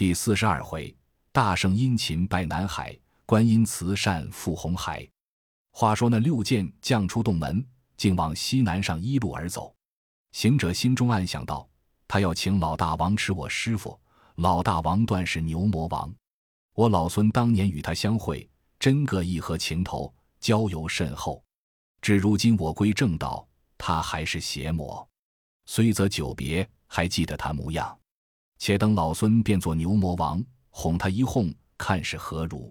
第四十二回，大圣殷勤拜南海，观音慈善赴红海。话说那六剑将出洞门，竟往西南上一路而走。行者心中暗想道：“他要请老大王吃我师傅。老大王断是牛魔王。我老孙当年与他相会，真个义和情投，交游甚厚。至如今我归正道，他还是邪魔。虽则久别，还记得他模样。”且等老孙变作牛魔王，哄他一哄，看是何如？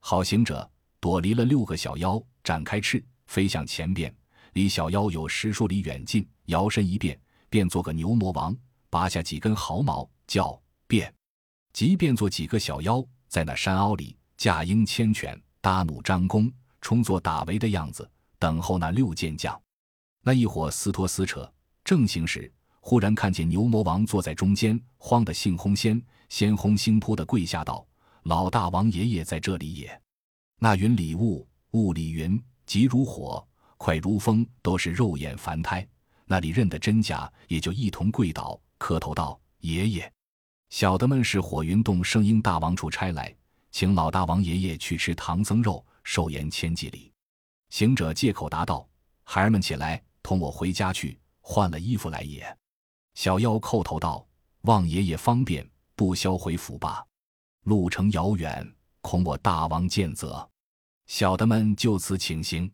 好行者躲离了六个小妖，展开翅飞向前边，离小妖有十数里远近，摇身一变，变做个牛魔王，拔下几根毫毛，叫变。即变作几个小妖，在那山凹里驾鹰牵犬，搭弩张弓，充作打围的样子，等候那六剑将。那一伙撕拖撕扯，正行时。忽然看见牛魔王坐在中间，慌得性轰先，先轰星扑的跪下道：“老大王爷爷在这里也。”那云里雾，雾里云，急如火，快如风，都是肉眼凡胎。那里认得真假，也就一同跪倒，磕头道：“爷爷。”小的们是火云洞圣婴大王处差来，请老大王爷爷去吃唐僧肉，寿延千几里。行者借口答道：“孩儿们起来，同我回家去，换了衣服来也。”小妖叩头道：“望爷爷方便，不消回府吧。路程遥远，恐我大王见责。”小的们就此请行。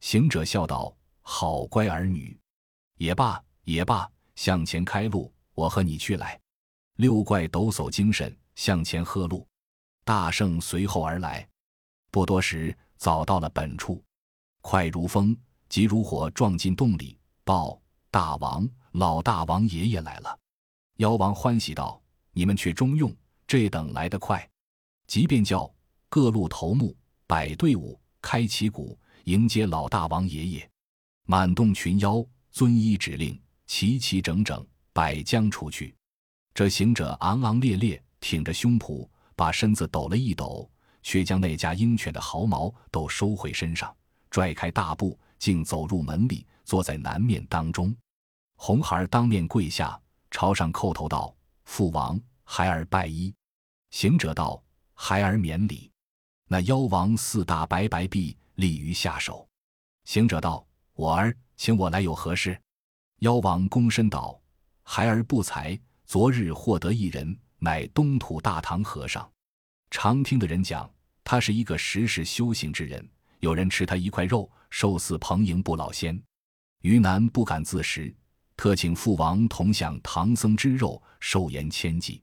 行者笑道：“好乖儿女，也罢也罢，向前开路，我和你去来。”六怪抖擞精神，向前喝路。大圣随后而来，不多时，早到了本处，快如风，急如火，撞进洞里，报大王。老大王爷爷来了，妖王欢喜道：“你们却中用，这等来得快。”即便叫各路头目摆队伍，开旗鼓迎接老大王爷爷。满洞群妖遵依指令，齐齐整整摆将出去。这行者昂昂烈烈，挺着胸脯，把身子抖了一抖，却将那家鹰犬的毫毛都收回身上，拽开大步，竟走入门里，坐在南面当中。红孩儿当面跪下，朝上叩头道：“父王，孩儿拜衣。”行者道：“孩儿免礼。”那妖王四大白白臂立于下手。行者道：“我儿，请我来有何事？”妖王躬身道：“孩儿不才，昨日获得一人，乃东土大唐和尚。常听的人讲，他是一个时时修行之人。有人吃他一块肉，寿似蓬瀛不老仙。于南不敢自食。”特请父王同享唐僧之肉，寿延千计。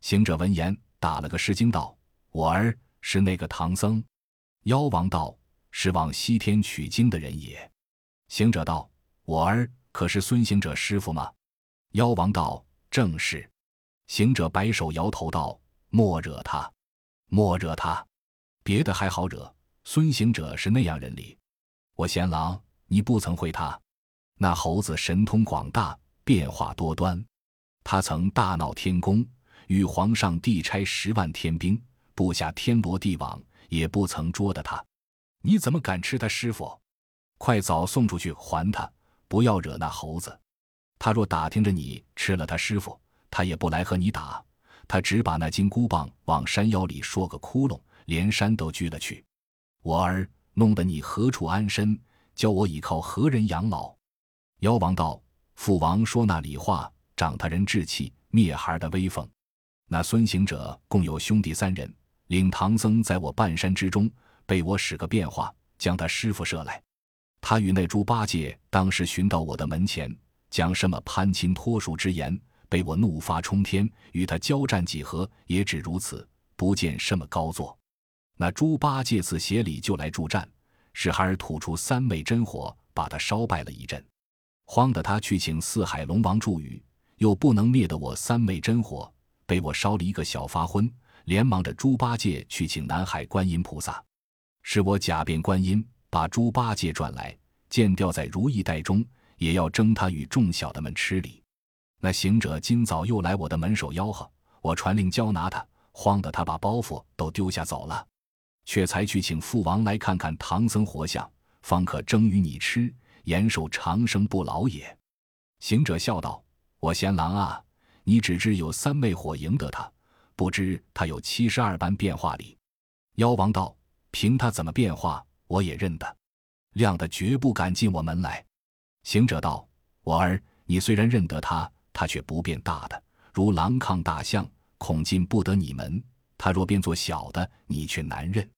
行者闻言，打了个失惊，道：“我儿是那个唐僧。”妖王道：“是往西天取经的人也。”行者道：“我儿可是孙行者师傅吗？”妖王道：“正是。”行者摆手摇头道：“莫惹他，莫惹他，别的还好惹，孙行者是那样人里。我贤郎，你不曾会他。”那猴子神通广大，变化多端。他曾大闹天宫，与皇上地差十万天兵，布下天罗地网，也不曾捉得他。你怎么敢吃他师傅？快早送出去还他！不要惹那猴子。他若打听着你吃了他师傅，他也不来和你打。他只把那金箍棒往山腰里说个窟窿，连山都锯了去。我儿弄得你何处安身？教我倚靠何人养老？妖王道：“父王说那里话，长他人志气，灭孩的威风。那孙行者共有兄弟三人，领唐僧在我半山之中，被我使个变化，将他师傅射来。他与那猪八戒当时寻到我的门前，讲什么攀亲托属之言，被我怒发冲天，与他交战几何，也只如此，不见什么高作。那猪八戒自协里就来助战，使孩儿吐出三昧真火，把他烧败了一阵。”慌得他去请四海龙王助雨，又不能灭得我三昧真火，被我烧了一个小发昏，连忙着猪八戒去请南海观音菩萨，是我假变观音，把猪八戒转来，见吊在如意袋中，也要蒸他与众小的们吃礼。那行者今早又来我的门首吆喝，我传令交拿他，慌得他把包袱都丢下走了，却才去请父王来看看唐僧活像，方可蒸与你吃。延寿长生不老也。行者笑道：“我贤郎啊，你只知有三昧火赢得他，不知他有七十二般变化里。”妖王道：“凭他怎么变化，我也认得。亮的绝不敢进我门来。”行者道：“我儿，你虽然认得他，他却不变大的，如狼抗大象，恐进不得你门。他若变作小的，你却难认。”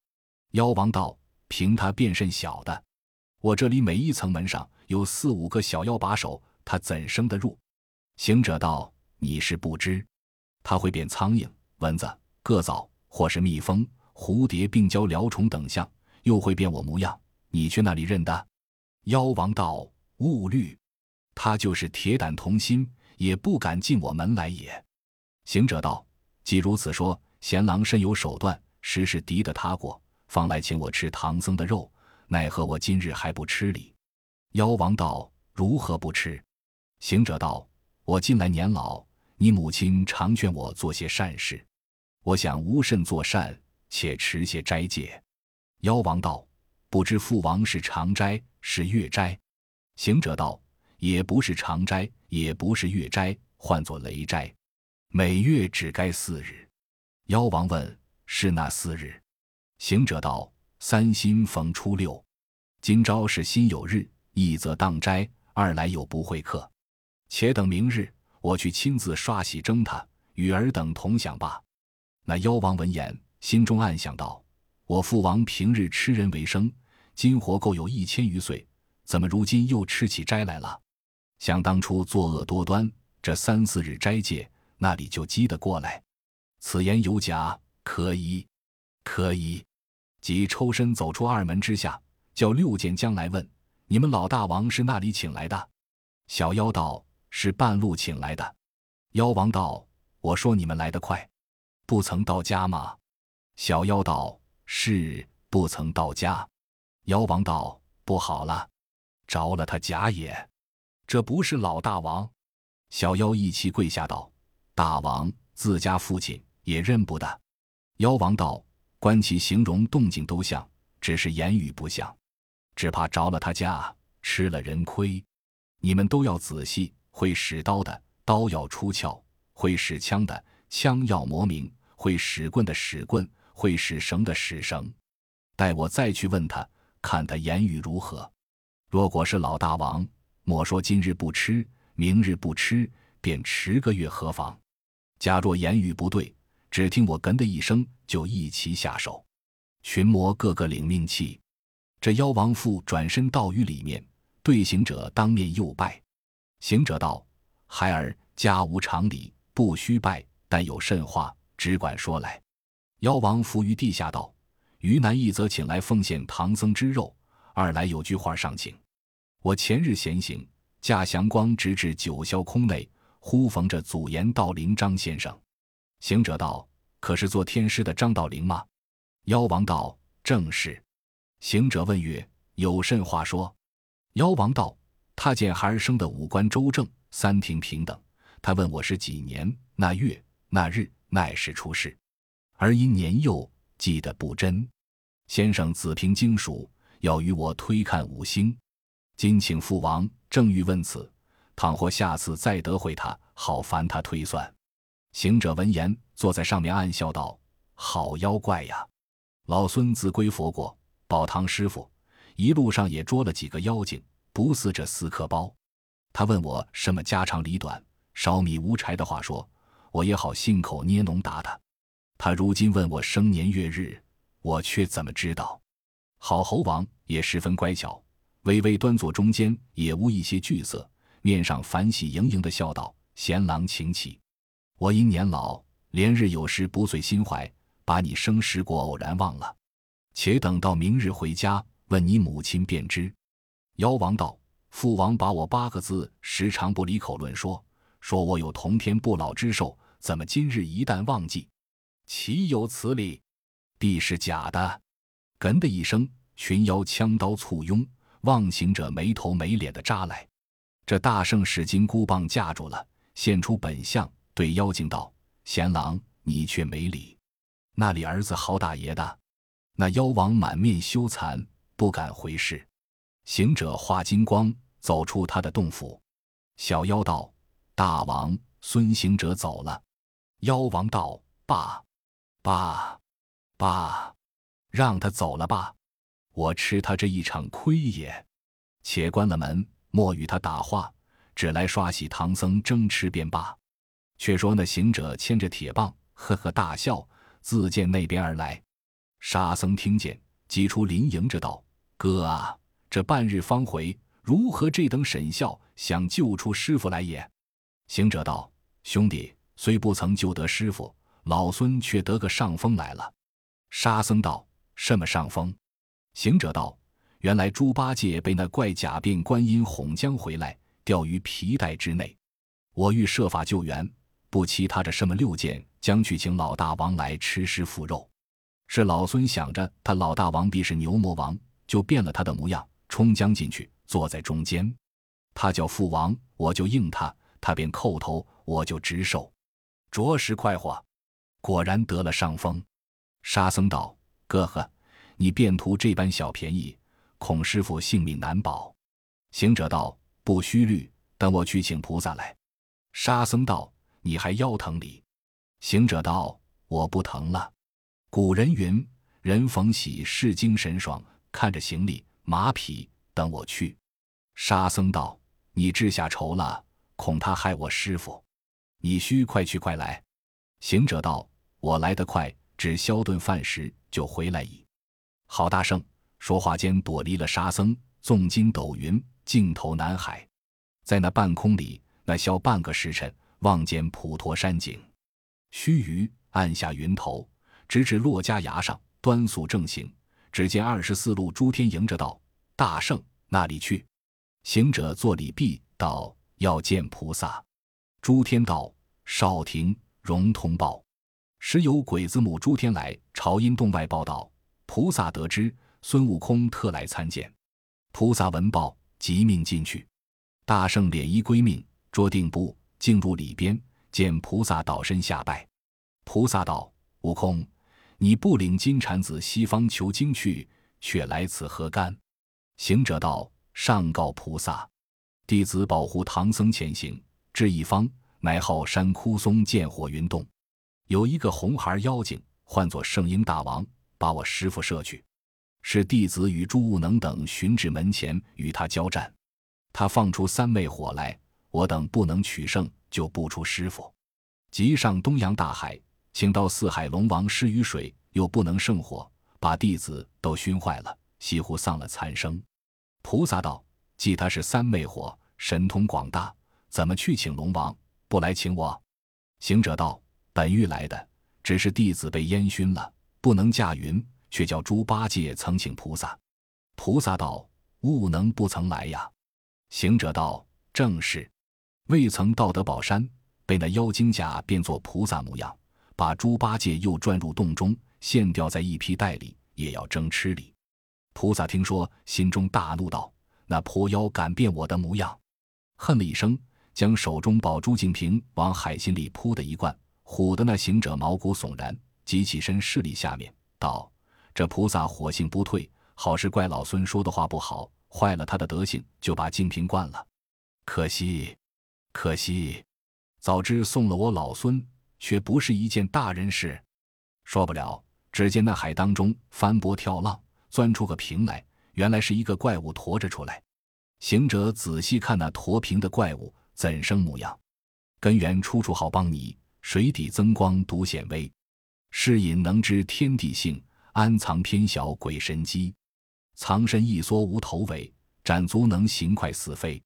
妖王道：“凭他变甚小的？我这里每一层门上有四五个小妖把守，他怎生得入？”行者道：“你是不知，他会变苍蝇、蚊子、虼蚤，或是蜜蜂。”蝴蝶并交辽虫等相，又会变我模样，你去那里认的？妖王道：“勿虑，他就是铁胆同心，也不敢进我门来也。”行者道：“既如此说，贤郎甚有手段，实是敌得他过，方来请我吃唐僧的肉，奈何我今日还不吃哩？”妖王道：“如何不吃？”行者道：“我近来年老，你母亲常劝我做些善事，我想无甚作善。”且持些斋戒。妖王道：“不知父王是长斋是月斋？”行者道：“也不是长斋，也不是月斋，唤作雷斋。每月只该四日。”妖王问：“是那四日？”行者道：“三新逢初六，今朝是辛酉日，一则当斋，二来有不会客。且等明日，我去亲自刷洗蒸他，与尔等同享罢。”那妖王闻言。心中暗想道：“我父王平日吃人为生，今活够有一千余岁，怎么如今又吃起斋来了？想当初作恶多端，这三四日斋戒，那里就积得过来？此言有假，可以，可以。”即抽身走出二门之下，叫六剑将来问：“你们老大王是那里请来的？”小妖道：“是半路请来的。”妖王道：“我说你们来得快，不曾到家吗？”小妖道：“是不曾到家。”妖王道：“不好了，着了他假也。这不是老大王。”小妖一齐跪下道：“大王，自家父亲也认不得。”妖王道：“观其形容动静都像，只是言语不像，只怕着了他家，吃了人亏。你们都要仔细，会使刀的刀要出鞘，会使枪的枪要磨明，会使棍的使棍。”会使绳的使绳，待我再去问他，看他言语如何。若果是老大王，莫说今日不吃，明日不吃，便迟个月何妨？假若言语不对，只听我哏的一声，就一齐下手。群魔个个领命气。这妖王父转身到于里面，对行者当面又拜。行者道：“孩儿家无常理，不须拜，但有甚话，只管说来。”妖王伏于地下道：“于南一则请来奉献唐僧之肉，二来有句话上请。我前日闲行，驾祥光直至九霄空内，忽逢着祖岩道灵张先生。行者道：‘可是做天师的张道陵吗？’妖王道：‘正是。’行者问曰：‘有甚话说？’妖王道：‘他见孩儿生的五官周正，三庭平等。他问我是几年，那月，那日，奈时出世。’”而因年幼，记得不真。先生子凭经属，要与我推看五星。今请父王正欲问此，倘或下次再得会他，好烦他推算。行者闻言，坐在上面暗笑道：“好妖怪呀！老孙自归佛国，保堂师傅，一路上也捉了几个妖精，不似这四颗包。他问我什么家长里短，烧米无柴的话说，我也好信口捏浓答他。”他如今问我生年月日，我却怎么知道？好猴王也十分乖巧，微微端坐中间，也无一些惧色，面上反喜盈盈的笑道：“贤郎请起。我因年老，连日有时不遂心怀，把你生时过偶然忘了。且等到明日回家，问你母亲便知。”妖王道：“父王把我八个字时常不离口论说，说我有同天不老之寿，怎么今日一旦忘记？”岂有此理！必是假的！哏的一声，群妖枪刀簇拥，望行者没头没脸的扎来。这大圣使金箍棒架住了，现出本相，对妖精道：“贤郎，你却没理。那里儿子好打爷的？”那妖王满面羞惭，不敢回视。行者化金光，走出他的洞府。小妖道：“大王，孙行者走了。”妖王道。爸，爸，爸，让他走了吧，我吃他这一场亏也。且关了门，莫与他打话，只来刷洗唐僧争吃便罢。却说那行者牵着铁棒，呵呵大笑，自见那边而来。沙僧听见，急出林迎着道：“哥啊，这半日方回，如何这等沈笑？想救出师傅来也？”行者道：“兄弟，虽不曾救得师傅，老孙却得个上风来了。”沙僧道：“什么上风？”行者道：“原来猪八戒被那怪假变观音哄将回来，吊于皮带之内。我欲设法救援，不期他这什么六件将去请老大王来吃师傅肉。”是老孙想着他老大王必是牛魔王，就变了他的模样，冲将进去，坐在中间。他叫父王，我就应他；他便叩头，我就直受。着实快活，果然得了上风。沙僧道：“哥呵，你便图这般小便宜，恐师傅性命难保。”行者道：“不须虑，等我去请菩萨来。”沙僧道：“你还腰疼哩？”行者道：“我不疼了。”古人云：“人逢喜事精神爽。”看着行李马匹，等我去。沙僧道：“你治下愁了，恐他害我师傅。你须快去快来。”行者道：“我来得快，只消顿饭食就回来矣。”郝大圣说话间躲离了沙僧，纵筋斗云，径投南海。在那半空里，那消半个时辰，望见普陀山景。须臾，按下云头。直至珞珈崖上，端肃正行。只见二十四路诸天迎着道：“大圣，那里去？”行者作礼毕，道：“要见菩萨。”诸天道：“少廷，容通报。”时有鬼子母诸天来朝阴洞外报道：“菩萨得知，孙悟空特来参见。”菩萨闻报，即命进去。大圣敛衣归命，捉定步，进入里边，见菩萨倒身下拜。菩萨道：“悟空。”你不领金蝉子西方求经去，却来此何干？行者道：“上告菩萨，弟子保护唐僧前行，至一方，乃后山枯松见火云洞，有一个红孩妖精，唤作圣婴大王，把我师傅摄去。是弟子与朱悟能等寻至门前，与他交战。他放出三昧火来，我等不能取胜，就不出师傅。即上东洋大海。”请到四海龙王施雨水，又不能胜火，把弟子都熏坏了，几乎丧了残生。菩萨道：“既他是三昧火，神通广大，怎么去请龙王？不来请我？”行者道：“本欲来的，只是弟子被烟熏了，不能驾云，却叫猪八戒曾请菩萨。”菩萨道：“悟能不曾来呀？”行者道：“正是，未曾到得宝山，被那妖精假变作菩萨模样。”把猪八戒又转入洞中，现吊在一皮袋里，也要争吃哩。菩萨听说，心中大怒，道：“那泼妖敢变我的模样！”恨了一声，将手中宝珠净瓶往海心里扑的一灌，唬得那行者毛骨悚然，急起身势力下面道：“这菩萨火性不退，好是怪老孙说的话不好，坏了他的德行，就把净瓶灌了。可惜，可惜，早知送了我老孙。”却不是一件大人事，说不了。只见那海当中翻波跳浪，钻出个瓶来，原来是一个怪物驮着出来。行者仔细看那驮瓶的怪物怎生模样？根源出处好帮你，水底增光独显微。是隐能知天地性，安藏偏小鬼神机。藏身一缩无头尾，展足能行快似飞。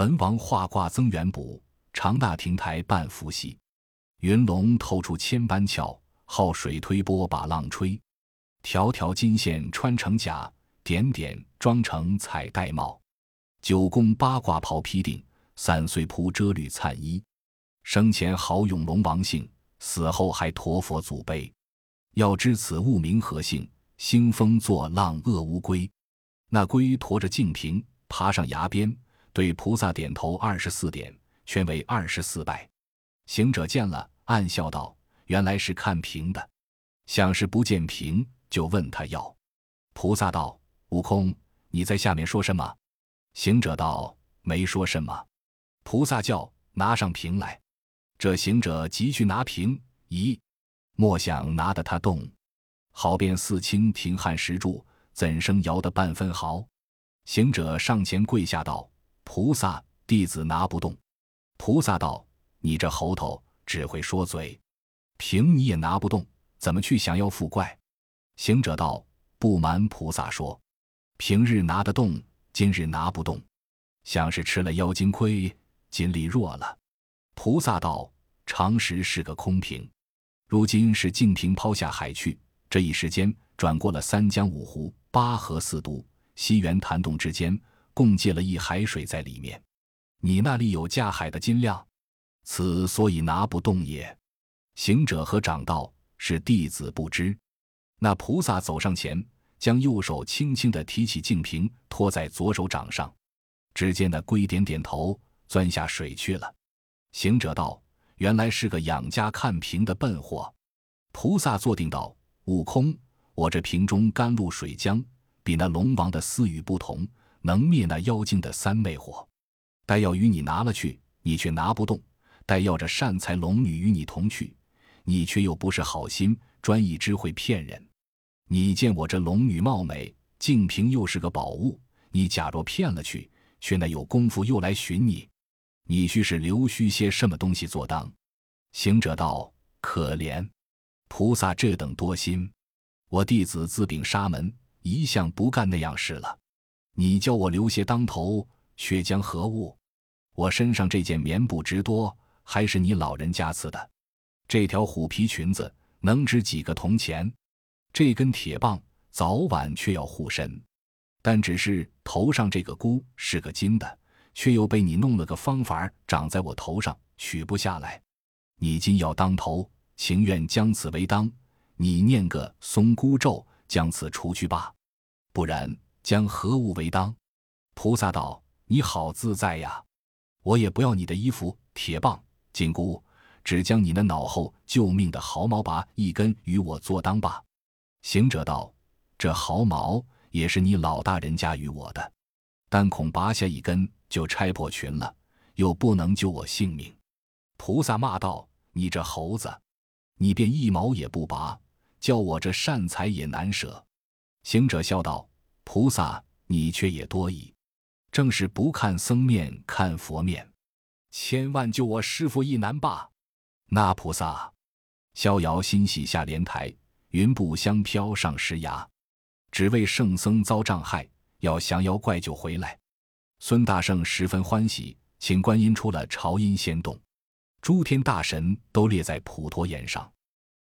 文王画卦增元补，长大亭台半伏羲。云龙透出千般俏，好水推波把浪吹。条条金线穿成甲，点点装成彩带帽。九宫八卦袍披顶，三岁铺遮履灿衣。生前豪勇龙王姓，死后还驮佛祖碑。要知此物名何姓？兴风作浪恶乌龟。那龟驮着净瓶，爬上崖边，对菩萨点头二十四点，全为二十四拜。行者见了，暗笑道：“原来是看瓶的，想是不见瓶，就问他要。”菩萨道：“悟空，你在下面说什么？”行者道：“没说什么。”菩萨叫：“拿上瓶来。”这行者急去拿瓶，咦，莫想拿得他动，好便四清平汉石柱，怎生摇得半分毫？行者上前跪下道：“菩萨，弟子拿不动。”菩萨道：“你这猴头只会说嘴，凭你也拿不动，怎么去降妖伏怪？”行者道：“不瞒菩萨说，平日拿得动，今日拿不动，像是吃了妖精亏，精力弱了。”菩萨道：“常时是个空瓶，如今是净瓶抛下海去，这一时间转过了三江五湖、八河四渡。”西园潭洞之间，共借了一海水在里面。你那里有架海的金量，此所以拿不动也。行者和长道是弟子不知。那菩萨走上前，将右手轻轻地提起净瓶，托在左手掌上。只见那龟点点头，钻下水去了。行者道：“原来是个养家看瓶的笨货。”菩萨坐定道：“悟空，我这瓶中甘露水浆。”比那龙王的私语不同，能灭那妖精的三昧火。待要与你拿了去，你却拿不动；待要这善财龙女与你同去，你却又不是好心，专一只会骗人。你见我这龙女貌美，净瓶又是个宝物，你假若骗了去，却那有功夫又来寻你，你须是留须些什么东西做当？行者道：可怜菩萨这等多心，我弟子自禀沙门。一向不干那样事了，你叫我留些当头，却将何物？我身上这件棉布值多，还是你老人家赐的？这条虎皮裙子能值几个铜钱？这根铁棒早晚却要护身，但只是头上这个箍是个金的，却又被你弄了个方法长在我头上，取不下来。你今要当头，情愿将此为当。你念个松箍咒。将此除去罢，不然将何物为当？菩萨道：“你好自在呀，我也不要你的衣服、铁棒、紧箍，只将你那脑后救命的毫毛拔一根与我做当罢。”行者道：“这毫毛也是你老大人家与我的，但恐拔下一根就拆破群了，又不能救我性命。”菩萨骂道：“你这猴子，你便一毛也不拔！”叫我这善财也难舍，行者笑道：“菩萨，你却也多疑，正是不看僧面看佛面，千万救我师傅一难罢。”那菩萨逍遥心喜下莲台，云步香飘上石崖，只为圣僧遭障害，要降妖怪就回来。孙大圣十分欢喜，请观音出了朝音仙洞，诸天大神都列在普陀岩上。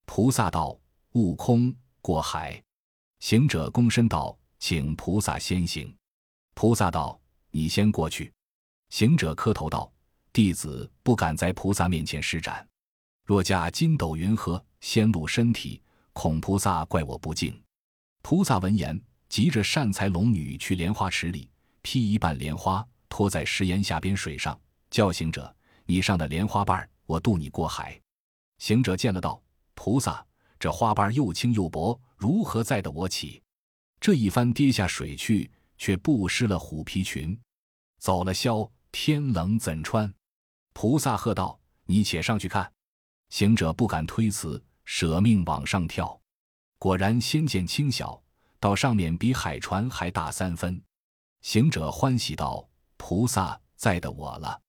菩萨道。悟空过海，行者躬身道：“请菩萨先行。”菩萨道：“你先过去。”行者磕头道：“弟子不敢在菩萨面前施展，若驾筋斗云河，先露身体，恐菩萨怪我不敬。”菩萨闻言，急着善财龙女去莲花池里劈一半莲花，托在石岩下边水上，叫行者：“你上的莲花瓣，我渡你过海。”行者见了道：“菩萨。”这花瓣又轻又薄，如何载得我起？这一番跌下水去，却不失了虎皮裙。走了霄，天冷怎穿？菩萨喝道：“你且上去看。”行者不敢推辞，舍命往上跳。果然仙剑轻小，到上面比海船还大三分。行者欢喜道：“菩萨在的我了。”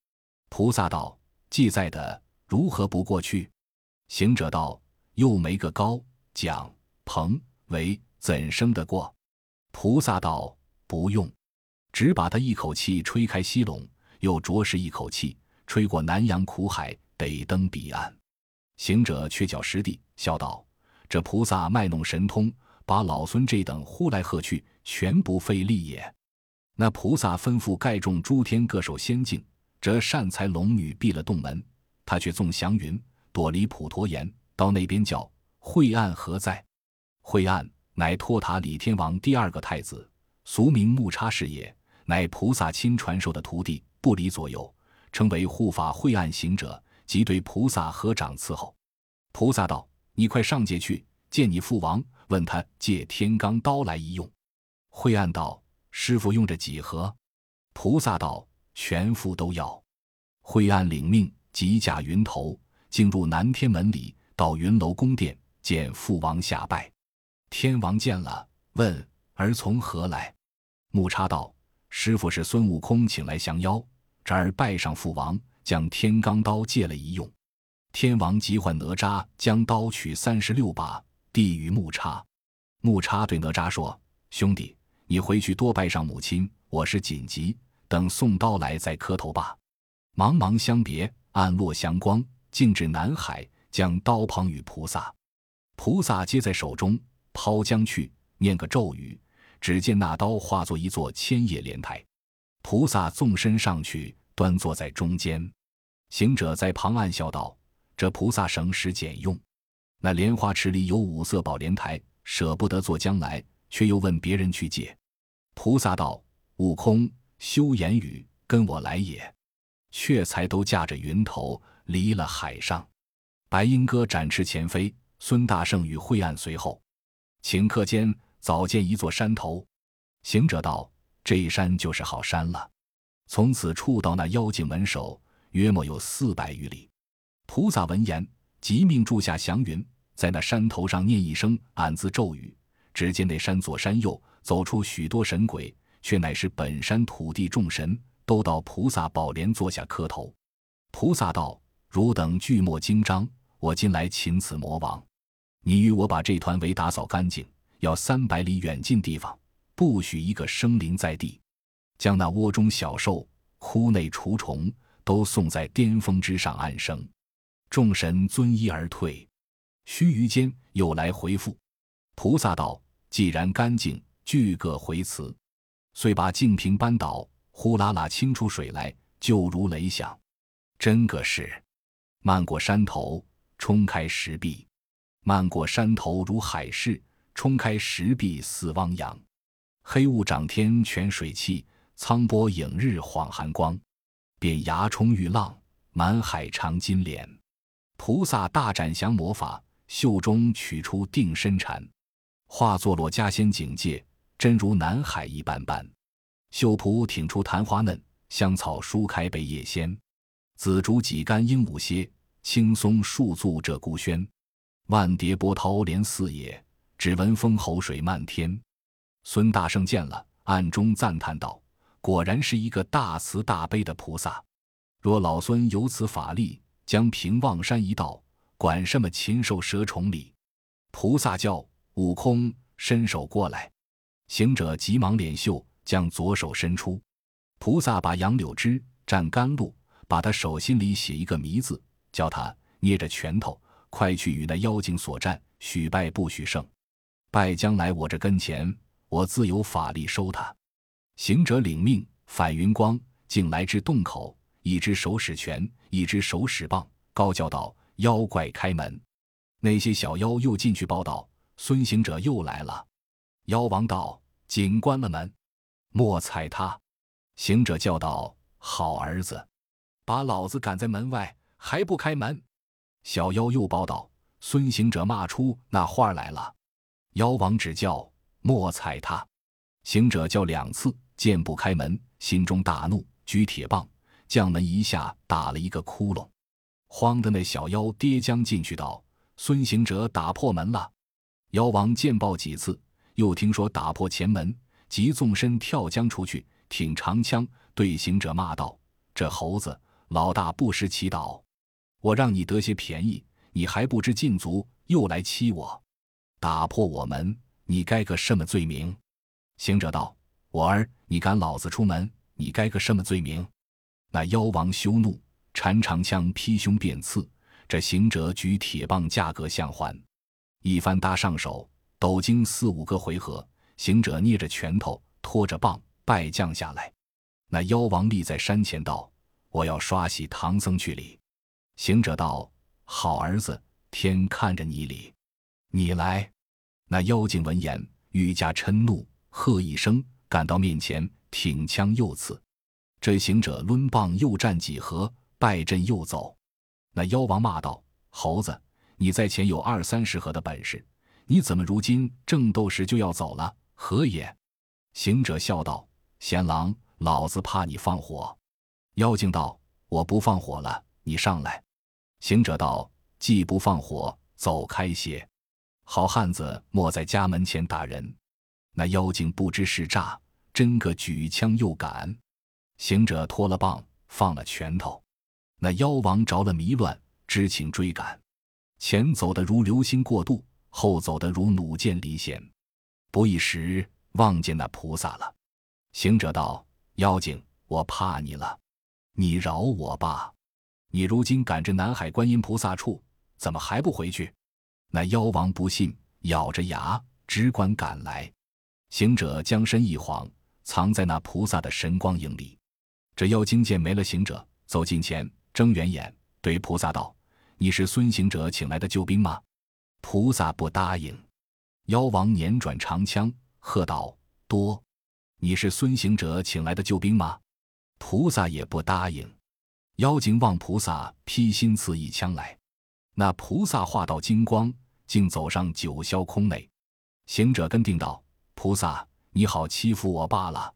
菩萨道：“既在的，如何不过去？”行者道。又没个高蒋彭维，怎生得过？菩萨道：“不用，只把他一口气吹开西陇，又着实一口气吹过南洋苦海，得登彼岸。”行者却脚实地，笑道：“这菩萨卖弄神通，把老孙这等呼来喝去，全不费力也。”那菩萨吩咐盖众诸天各守仙境，这善财龙女闭了洞门，他却纵祥云，躲离普陀岩。到那边叫惠岸何在？惠岸乃托塔李天王第二个太子，俗名木叉是也，乃菩萨亲传授的徒弟，不离左右，称为护法惠岸行者，即对菩萨合掌伺候。菩萨道：“你快上界去见你父王，问他借天罡刀来一用。”惠岸道：“师傅用着几何？”菩萨道：“全副都要。”惠岸领命，即驾云头进入南天门里。到云楼宫殿，见父王下拜。天王见了，问儿从何来？木叉道：“师傅是孙悟空请来降妖，这儿拜上父王，将天罡刀借了一用。”天王急唤哪吒，将刀取三十六把，递与木叉。木叉对哪吒说：“兄弟，你回去多拜上母亲，我是紧急，等送刀来再磕头吧。”茫茫相别，暗落祥光，径至南海，将刀捧与菩萨。菩萨接在手中，抛将去，念个咒语，只见那刀化作一座千叶莲台。菩萨纵身上去，端坐在中间。行者在旁暗笑道：“这菩萨省时俭用。那莲花池里有五色宝莲台，舍不得做将来，却又问别人去借。”菩萨道：“悟空，休言语，跟我来也。”却才都驾着云头离了海上，白鹰哥展翅前飞，孙大圣与晦暗随后。顷刻间，早见一座山头。行者道：“这一山就是好山了。”从此处到那妖精门首，约莫有四百余里。菩萨闻言，即命住下祥云，在那山头上念一声暗字咒语。只见那山左山右走出许多神鬼，却乃是本山土地众神。都到菩萨宝莲坐下磕头，菩萨道：“汝等巨莫惊张，我今来擒此魔王。你与我把这团围打扫干净，要三百里远近地方，不许一个生灵在地。将那窝中小兽、窟内除虫都送在巅峰之上安生。”众神遵依而退。须臾间又来回复，菩萨道：“既然干净，俱各回辞。”遂把净瓶扳倒。呼啦啦清出水来，就如雷响，真个是漫过山头，冲开石壁；漫过山头如海市，冲开石壁似汪洋。黑雾涨天泉水气，苍波影日晃寒光。便崖冲玉浪，满海长金莲。菩萨大展降魔法，袖中取出定身禅，化作罗家仙境界，真如南海一般般。绣蒲挺出昙花嫩，香草舒开被叶鲜，紫竹几竿鹦鹉歇，青松树簇鹧鸪喧。万叠波涛连四野，只闻风吼水漫天。孙大圣见了，暗中赞叹道：“果然是一个大慈大悲的菩萨。若老孙有此法力，将平望山一道，管什么禽兽蛇虫理？”菩萨叫悟空伸手过来，行者急忙敛袖。将左手伸出，菩萨把杨柳枝蘸甘露，把他手心里写一个“迷”字，叫他捏着拳头，快去与那妖精所战，许败不许胜。败将来我这跟前，我自有法力收他。行者领命，反云光，竟来至洞口，一只手使拳，一只手使棒，高叫道：“妖怪开门！”那些小妖又进去报道：“孙行者又来了。”妖王道：“紧关了门。”莫踩他！行者叫道：“好儿子，把老子赶在门外，还不开门！”小妖又报道：“孙行者骂出那话来了。”妖王只叫：“莫踩他！”行者叫两次，见不开门，心中大怒，举铁棒将门一下打了一个窟窿。慌的那小妖跌将进去道：“孙行者打破门了！”妖王见报几次，又听说打破前门。即纵身跳江出去，挺长枪对行者骂道：“这猴子，老大不识祈祷，我让你得些便宜，你还不知禁足，又来欺我，打破我门，你该个什么罪名？”行者道：“我儿，你赶老子出门，你该个什么罪名？”那妖王羞怒，缠长枪劈胸便刺。这行者举铁棒架格相还，一番搭上手，斗经四五个回合。行者捏着拳头，拖着棒，败将下来。那妖王立在山前道：“我要刷洗唐僧去礼。”行者道：“好儿子，天看着你哩。你来。”那妖精闻言，愈加嗔怒，喝一声，赶到面前，挺枪又刺。这行者抡棒又战几合，败阵又走。那妖王骂道：“猴子，你在前有二三十合的本事，你怎么如今正斗时就要走了？”何也？行者笑道：“贤郎，老子怕你放火。”妖精道：“我不放火了，你上来。”行者道：“既不放火，走开些。”好汉子莫在家门前打人。那妖精不知是诈，真个举枪又赶。行者脱了棒，放了拳头。那妖王着了迷乱，知情追赶，前走的如流星过渡，后走的如弩箭离弦。不一时，望见那菩萨了。行者道：“妖精，我怕你了，你饶我吧。你如今赶至南海观音菩萨处，怎么还不回去？”那妖王不信，咬着牙只管赶来。行者将身一晃，藏在那菩萨的神光影里。这妖精见没了行者，走近前，睁圆眼，对菩萨道：“你是孙行者请来的救兵吗？”菩萨不答应。妖王捻转长枪，喝道：“多！你是孙行者请来的救兵吗？”菩萨也不答应。妖精望菩萨劈心刺一枪来。那菩萨化道金光，竟走上九霄空内。行者跟定道：“菩萨，你好欺负我罢了。”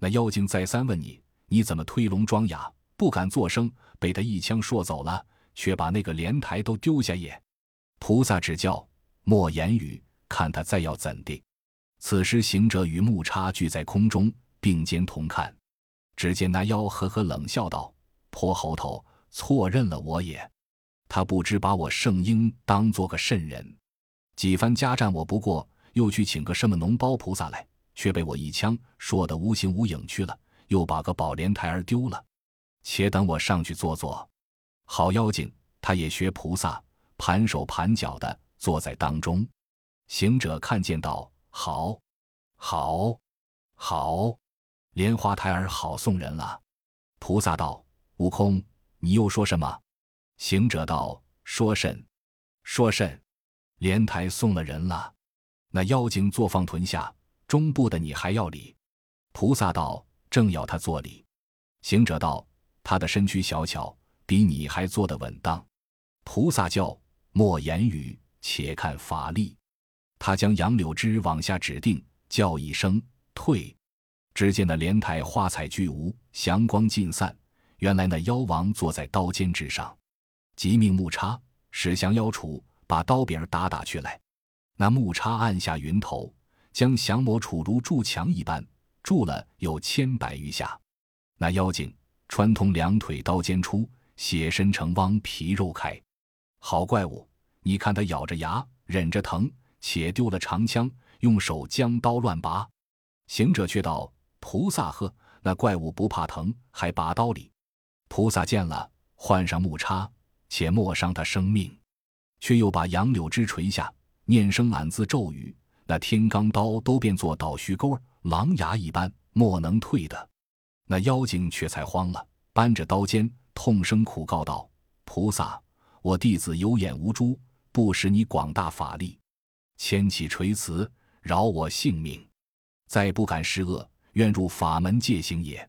那妖精再三问你：“你怎么推聋装哑，不敢作声？”被他一枪说走了，却把那个莲台都丢下也。菩萨只叫莫言语，看他再要怎地。此时行者与木叉聚在空中，并肩同看。只见那妖呵呵冷笑道：“泼猴头，错认了我也。”他不知把我圣婴当做个圣人，几番家战我不过，又去请个什么脓包菩萨来，却被我一枪说得无形无影去了，又把个宝莲台儿丢了。且等我上去坐坐。好妖精，他也学菩萨，盘手盘脚的坐在当中。行者看见道：“好，好，好，莲花台儿好送人了。”菩萨道：“悟空，你又说什么？”行者道：“说甚？说甚？莲台送了人了。那妖精坐放臀下，中部的你还要礼。”菩萨道：“正要他做礼。”行者道：“他的身躯小巧，比你还坐得稳当。”菩萨叫：“莫言语，且看法力。”他将杨柳枝往下指定，叫一声“退”，只见那莲台花彩俱无，祥光尽散。原来那妖王坐在刀尖之上。即命木叉使降妖杵把刀柄打打去来，那木叉按下云头，将降魔杵如筑墙一般筑了有千百余下。那妖精穿通两腿，刀尖出，血身成汪，皮肉开。好怪物！你看他咬着牙，忍着疼，且丢了长枪，用手将刀乱拔。行者却道：“菩萨呵，那怪物不怕疼，还拔刀里。”菩萨见了，换上木叉。且莫伤他生命，却又把杨柳枝垂下，念声俺字咒语，那天罡刀都变作倒须钩狼牙一般，莫能退的。那妖精却才慌了，扳着刀尖，痛声苦告道：“菩萨，我弟子有眼无珠，不识你广大法力，千起垂辞，饶我性命，再不敢施恶，愿入法门戒行也。”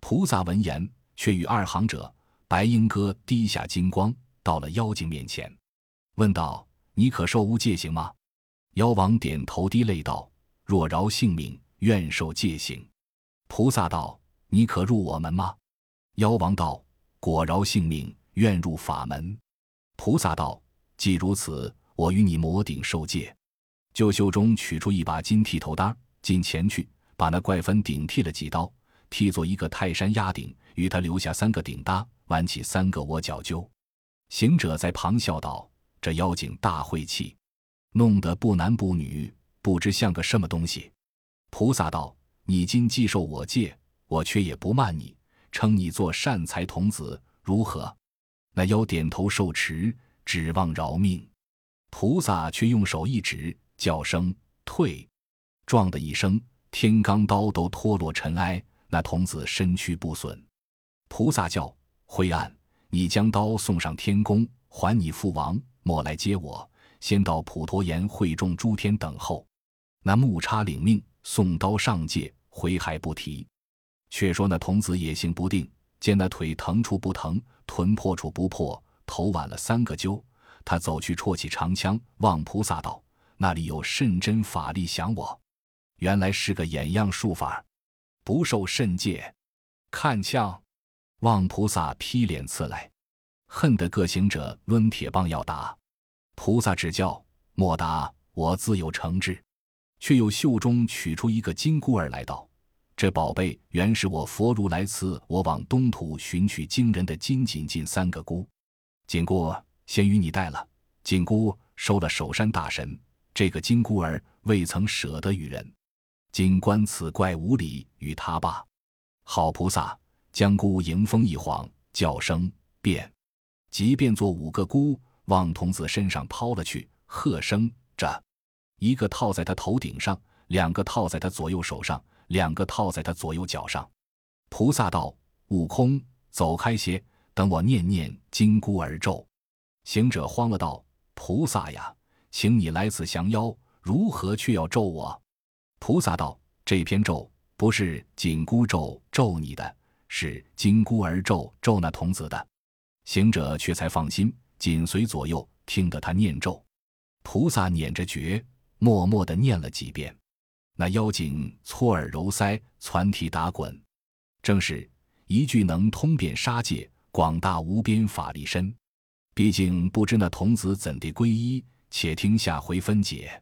菩萨闻言，却与二行者。白鹰哥低下金光，到了妖精面前，问道：“你可受无戒行吗？”妖王点头滴泪道：“若饶性命，愿受戒行。”菩萨道：“你可入我门吗？”妖王道：“果饶性命，愿入法门。”菩萨道：“既如此，我与你魔顶受戒。”就袖中取出一把金剃头刀，进前去，把那怪分顶剃了几刀，剃作一个泰山压顶，与他留下三个顶搭。挽起三个窝脚揪，行者在旁笑道：“这妖精大晦气，弄得不男不女，不知像个什么东西。”菩萨道：“你今既受我戒，我却也不慢你，称你做善财童子，如何？”那妖点头受持，指望饶命。菩萨却用手一指，叫声退，撞的一声，天罡刀都脱落尘埃，那童子身躯不损。菩萨叫。灰暗，你将刀送上天宫，还你父王，莫来接我。先到普陀岩会众诸天等候。那木叉领命，送刀上界，回还不提。却说那童子野性不定，见那腿疼处不疼，臀破处不破，头挽了三个揪。他走去戳起长枪，望菩萨道：“那里有甚真法力降我？”原来是个眼样术法，不受甚戒。看枪。望菩萨劈脸刺来，恨得各行者抡铁棒要打。菩萨指教莫答，我自有惩治。”却又袖中取出一个金箍儿来道：“这宝贝原是我佛如来赐我往东土寻取惊人的金锦进三个箍，紧箍先与你带了。紧箍收了守山大神，这个金箍儿未曾舍得与人。今观此怪无礼，与他罢。好菩萨，将箍迎风一晃，叫声变，即便做五个箍往童子身上抛了去，喝声这。”一个套在他头顶上，两个套在他左右手上，两个套在他左右脚上。菩萨道：“悟空，走开些，等我念念金箍儿咒。”行者慌了，道：“菩萨呀，请你来此降妖，如何却要咒我？”菩萨道：“这篇咒不是紧箍咒咒你的，是金箍儿咒咒那童子的。”行者却才放心，紧随左右，听得他念咒。菩萨捻着诀。默默地念了几遍，那妖精搓耳揉腮，攒体打滚，正是一句能通遍杀界，广大无边法力深。毕竟不知那童子怎地皈依，且听下回分解。